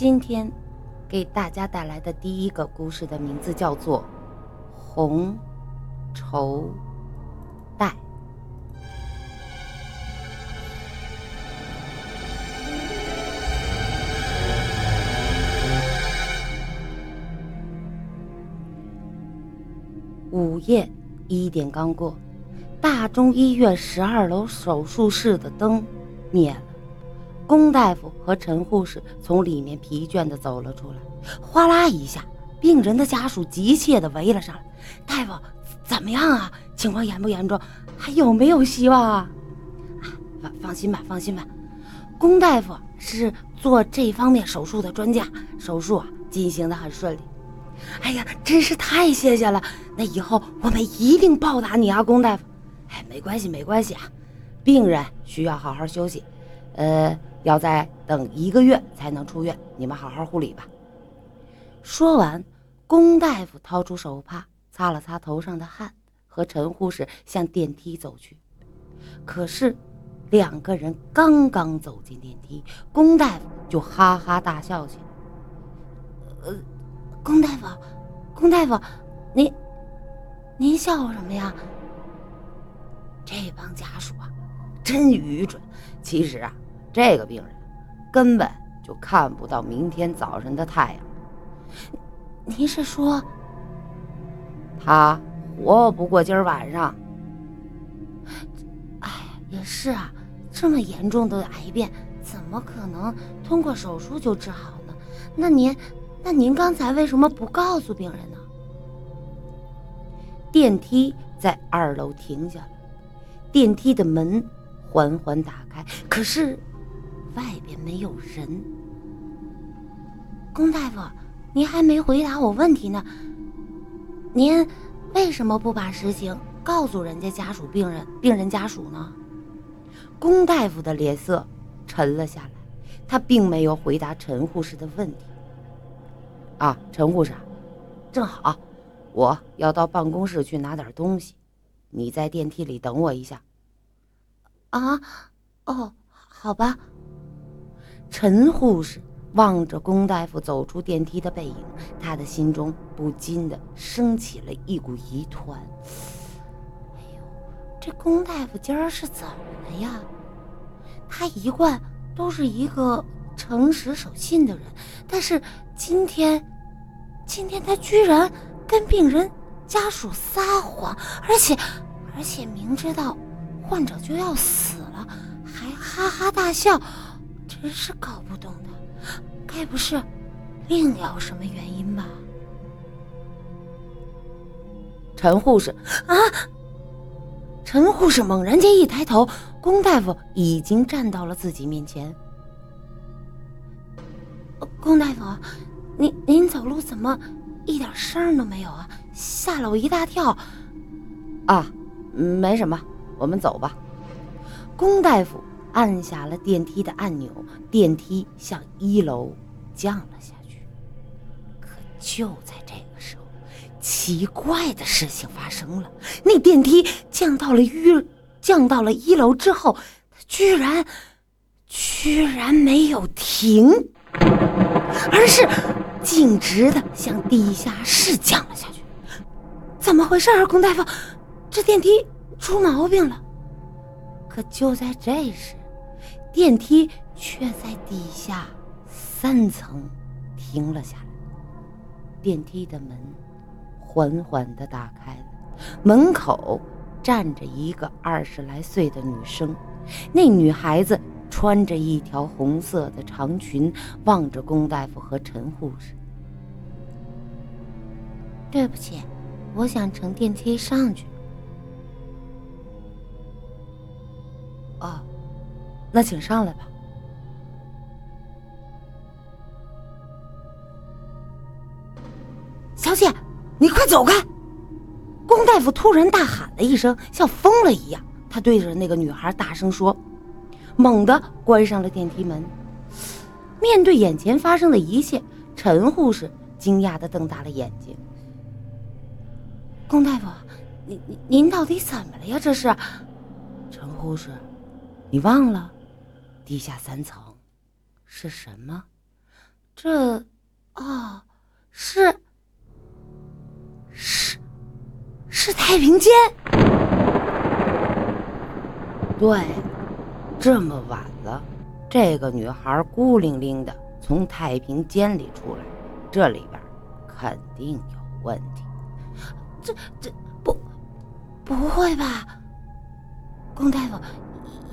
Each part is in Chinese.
今天给大家带来的第一个故事的名字叫做《红绸带》。午夜一点刚过，大中医院十二楼手术室的灯灭了。龚大夫和陈护士从里面疲倦地走了出来，哗啦一下，病人的家属急切地围了上来。大夫，怎么样啊？情况严不严重？还有没有希望啊？放放心吧，放心吧。龚大夫是做这方面手术的专家，手术啊进行得很顺利。哎呀，真是太谢谢了！那以后我们一定报答你啊，龚大夫。哎，没关系，没关系啊。病人需要好好休息，呃。要再等一个月才能出院，你们好好护理吧。说完，龚大夫掏出手帕擦了擦头上的汗，和陈护士向电梯走去。可是，两个人刚刚走进电梯，龚大夫就哈哈大笑起来。呃，龚大夫，龚大夫，您您笑什么呀？这帮家属啊，真愚蠢。其实啊。这个病人根本就看不到明天早晨的太阳。您是说，他活不过今儿晚上？哎，也是啊，这么严重的癌变，怎么可能通过手术就治好呢？那您，那您刚才为什么不告诉病人呢？电梯在二楼停下了，电梯的门缓缓打开，可是。外边没有人，龚大夫，您还没回答我问题呢。您为什么不把实情告诉人家家属、病人、病人家属呢？龚大夫的脸色沉了下来，他并没有回答陈护士的问题。啊，陈护士，正好，我要到办公室去拿点东西，你在电梯里等我一下。啊，哦，好吧。陈护士望着龚大夫走出电梯的背影，他的心中不禁的升起了一股疑团。哎呦，这龚大夫今儿是怎么了呀？他一贯都是一个诚实守信的人，但是今天，今天他居然跟病人家属撒谎，而且，而且明知道患者就要死了，还哈哈大笑。真是搞不懂的，该不是另有什么原因吧？陈护士啊！陈护士猛然间一抬头，龚大夫已经站到了自己面前。龚大夫，您您走路怎么一点声都没有啊？吓了我一大跳。啊，没什么，我们走吧。龚大夫。按下了电梯的按钮，电梯向一楼降了下去。可就在这个时候，奇怪的事情发生了：那电梯降到了一降到了一楼之后，它居然居然没有停，而是径直的向地下室降了下去。怎么回事啊，龚大夫？这电梯出毛病了。可就在这时，电梯却在底下三层停了下来，电梯的门缓缓地打开了，门口站着一个二十来岁的女生，那女孩子穿着一条红色的长裙，望着龚大夫和陈护士。对不起，我想乘电梯上去。哦。那请上来吧，小姐，你快走开！龚大夫突然大喊了一声，像疯了一样，他对着那个女孩大声说，猛地关上了电梯门。面对眼前发生的一切，陈护士惊讶的瞪大了眼睛：“龚大夫，您您您到底怎么了呀？这是？”陈护士，你忘了？地下三层是什么？这，哦，是，是，是太平间。对，这么晚了，这个女孩孤零零的从太平间里出来，这里边肯定有问题。这这不，不会吧，龚大夫？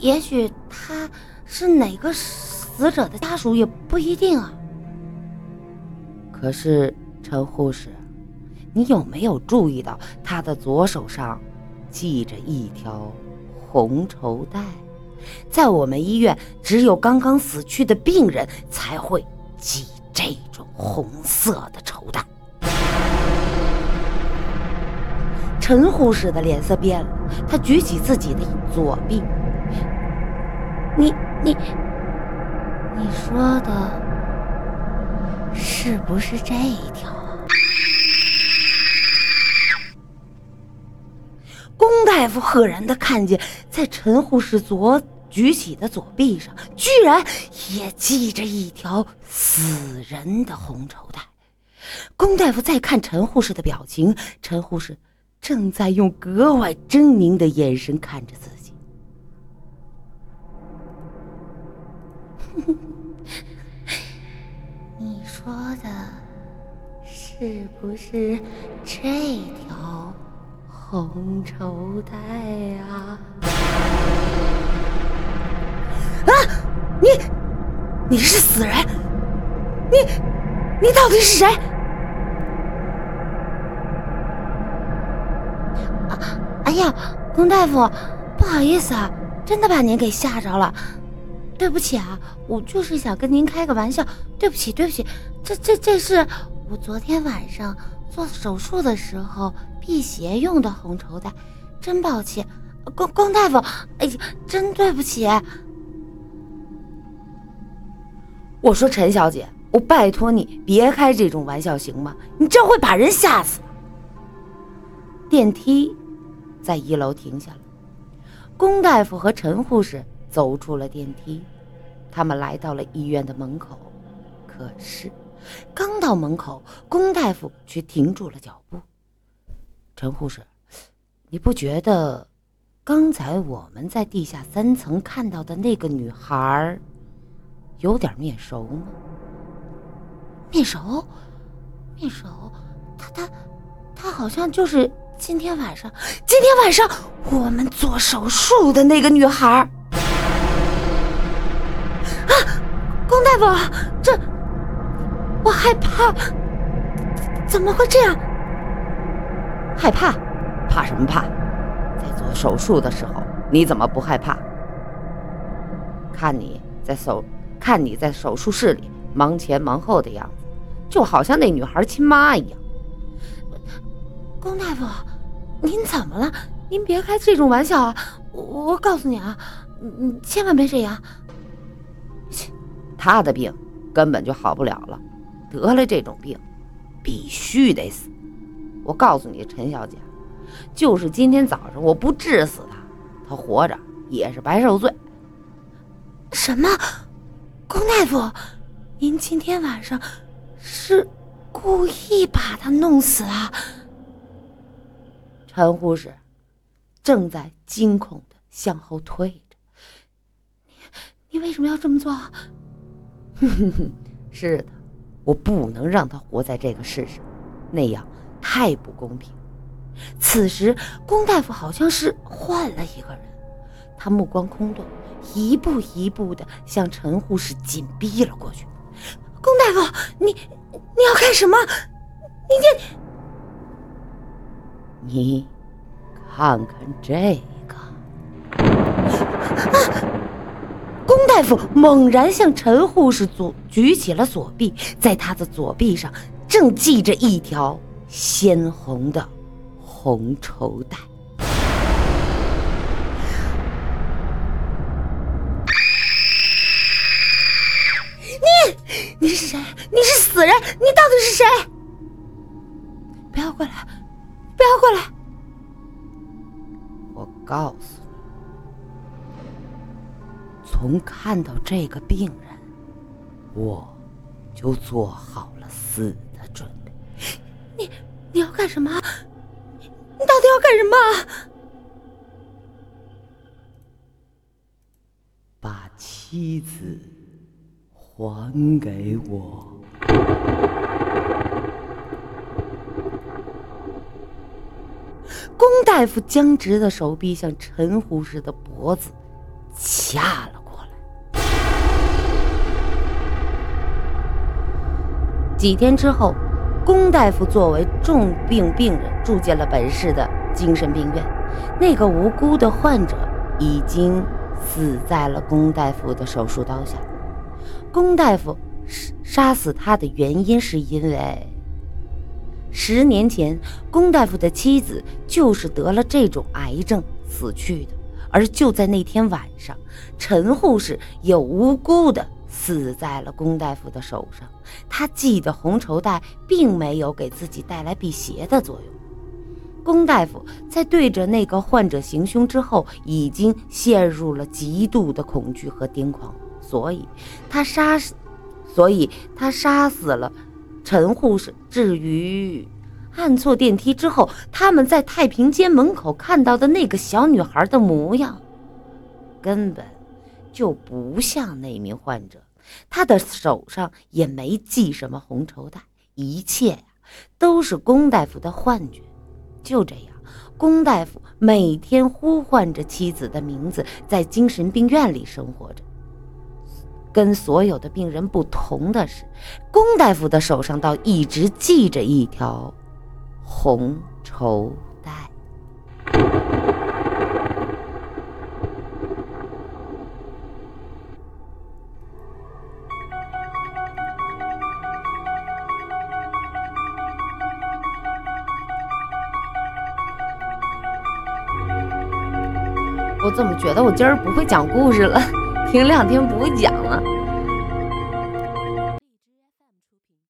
也许他是哪个死者的家属，也不一定啊。可是，陈护士，你有没有注意到他的左手上系着一条红绸带？在我们医院，只有刚刚死去的病人才会系这种红色的绸带。陈护士的脸色变了，他举起自己的左臂：“你、你、你说的……”是不是这一条啊？龚大夫赫然的看见，在陈护士左举起的左臂上，居然也系着一条死人的红绸带。龚大夫再看陈护士的表情，陈护士正在用格外狰狞的眼神看着自己。说的是不是这条红绸带呀？啊！你你是死人？你你到底是谁？啊！哎呀，龚大夫，不好意思啊，真的把您给吓着了。对不起啊，我就是想跟您开个玩笑。对不起，对不起，这这这是我昨天晚上做手术的时候辟邪用的红绸带，真抱歉，龚龚大夫，哎呀，真对不起。我说陈小姐，我拜托你别开这种玩笑行吗？你这会把人吓死。电梯在一楼停下了，龚大夫和陈护士。走出了电梯，他们来到了医院的门口。可是，刚到门口，龚大夫却停住了脚步。陈护士，你不觉得刚才我们在地下三层看到的那个女孩有点面熟吗？面熟？面熟？她她她好像就是今天晚上，今天晚上我们做手术的那个女孩。大夫，这我害怕，怎么会这样？害怕？怕什么怕？在做手术的时候，你怎么不害怕？看你在手，看你在手术室里忙前忙后的样子，就好像那女孩亲妈一样。龚大夫，您怎么了？您别开这种玩笑啊！我我告诉你啊，你千万别这样。他的病根本就好不了了，得了这种病，必须得死。我告诉你，陈小姐，就是今天早上我不治死他，他活着也是白受罪。什么？龚大夫，您今天晚上是故意把他弄死啊？陈护士正在惊恐的向后退着。你，你为什么要这么做？哼哼哼，是的，我不能让他活在这个世上，那样太不公平。此时，龚大夫好像是换了一个人，他目光空洞，一步一步的向陈护士紧逼了过去。龚大夫，你你要干什么？你你你看看这个。啊！龚大夫猛然向陈护士左举起了左臂，在他的左臂上正系着一条鲜红的红绸带。你，你是谁？你是死人？你到底是谁？不要过来！不要过来！我告诉。从看到这个病人，我就做好了死的准备。你你要干什么？你到底要干什么？把妻子还给我。龚大夫僵直的手臂向陈护士的脖子掐了几天之后，龚大夫作为重病病人住进了本市的精神病院。那个无辜的患者已经死在了龚大夫的手术刀下。龚大夫杀死他的原因是因为。十年前，龚大夫的妻子就是得了这种癌症死去的。而就在那天晚上，陈护士也无辜的死在了龚大夫的手上。他系的红绸带并没有给自己带来辟邪的作用。龚大夫在对着那个患者行凶之后，已经陷入了极度的恐惧和癫狂，所以他杀死，所以他杀死了。陈护士，至于按错电梯之后，他们在太平间门口看到的那个小女孩的模样，根本就不像那名患者。他的手上也没系什么红绸带，一切呀都是龚大夫的幻觉。就这样，龚大夫每天呼唤着妻子的名字，在精神病院里生活着。跟所有的病人不同的是，龚大夫的手上倒一直系着一条红绸我怎么觉得我今儿不会讲故事了？停两天不会讲了。